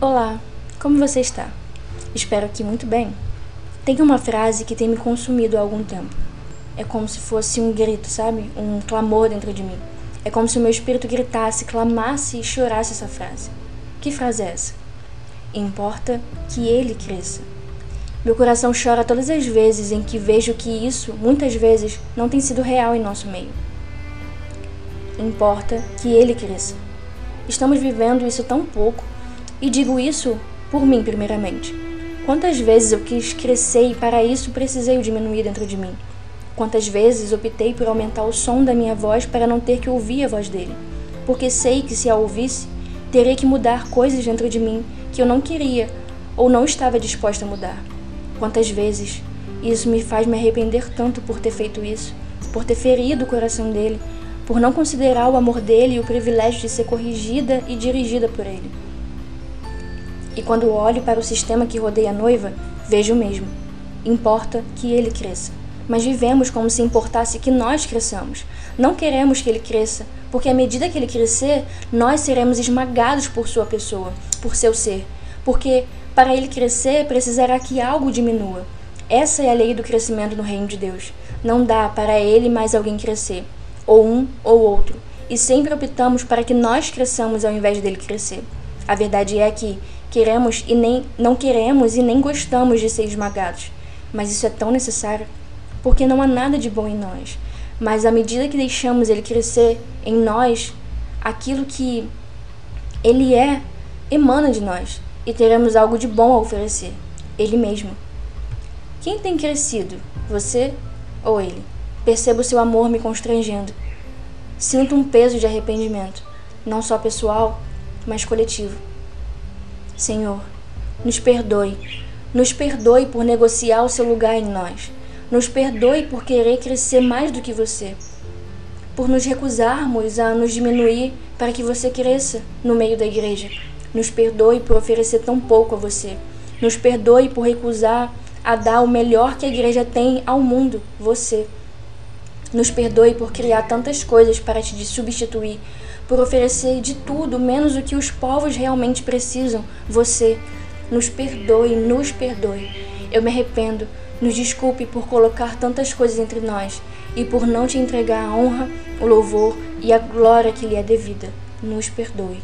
Olá, como você está? Espero que muito bem. Tem uma frase que tem me consumido há algum tempo. É como se fosse um grito, sabe? Um clamor dentro de mim. É como se o meu espírito gritasse, clamasse e chorasse essa frase. Que frase é essa? Importa que ele cresça. Meu coração chora todas as vezes em que vejo que isso, muitas vezes, não tem sido real em nosso meio. Importa que ele cresça. Estamos vivendo isso tão pouco, e digo isso por mim, primeiramente. Quantas vezes eu quis crescer e para isso precisei diminuir dentro de mim? Quantas vezes optei por aumentar o som da minha voz para não ter que ouvir a voz dele? Porque sei que se a ouvisse, teria que mudar coisas dentro de mim que eu não queria ou não estava disposta a mudar. Quantas vezes isso me faz me arrepender tanto por ter feito isso, por ter ferido o coração dele, por não considerar o amor dele e o privilégio de ser corrigida e dirigida por ele. E quando olho para o sistema que rodeia a noiva, vejo o mesmo. Importa que ele cresça. Mas vivemos como se importasse que nós cresçamos. Não queremos que ele cresça, porque à medida que ele crescer, nós seremos esmagados por sua pessoa, por seu ser. Porque para ele crescer, precisará que algo diminua. Essa é a lei do crescimento no reino de Deus. Não dá para ele mais alguém crescer, ou um ou outro. E sempre optamos para que nós cresçamos ao invés dele crescer. A verdade é que Queremos e nem não queremos e nem gostamos de ser esmagados, mas isso é tão necessário, porque não há nada de bom em nós. Mas à medida que deixamos ele crescer em nós, aquilo que ele é emana de nós e teremos algo de bom a oferecer, ele mesmo. Quem tem crescido, você ou ele? Percebo seu amor me constrangendo. Sinto um peso de arrependimento, não só pessoal, mas coletivo. Senhor, nos perdoe. Nos perdoe por negociar o seu lugar em nós. Nos perdoe por querer crescer mais do que você. Por nos recusarmos a nos diminuir para que você cresça no meio da igreja. Nos perdoe por oferecer tão pouco a você. Nos perdoe por recusar a dar o melhor que a igreja tem ao mundo, você. Nos perdoe por criar tantas coisas para te substituir, por oferecer de tudo menos o que os povos realmente precisam, você. Nos perdoe, nos perdoe. Eu me arrependo, nos desculpe por colocar tantas coisas entre nós e por não te entregar a honra, o louvor e a glória que lhe é devida. Nos perdoe.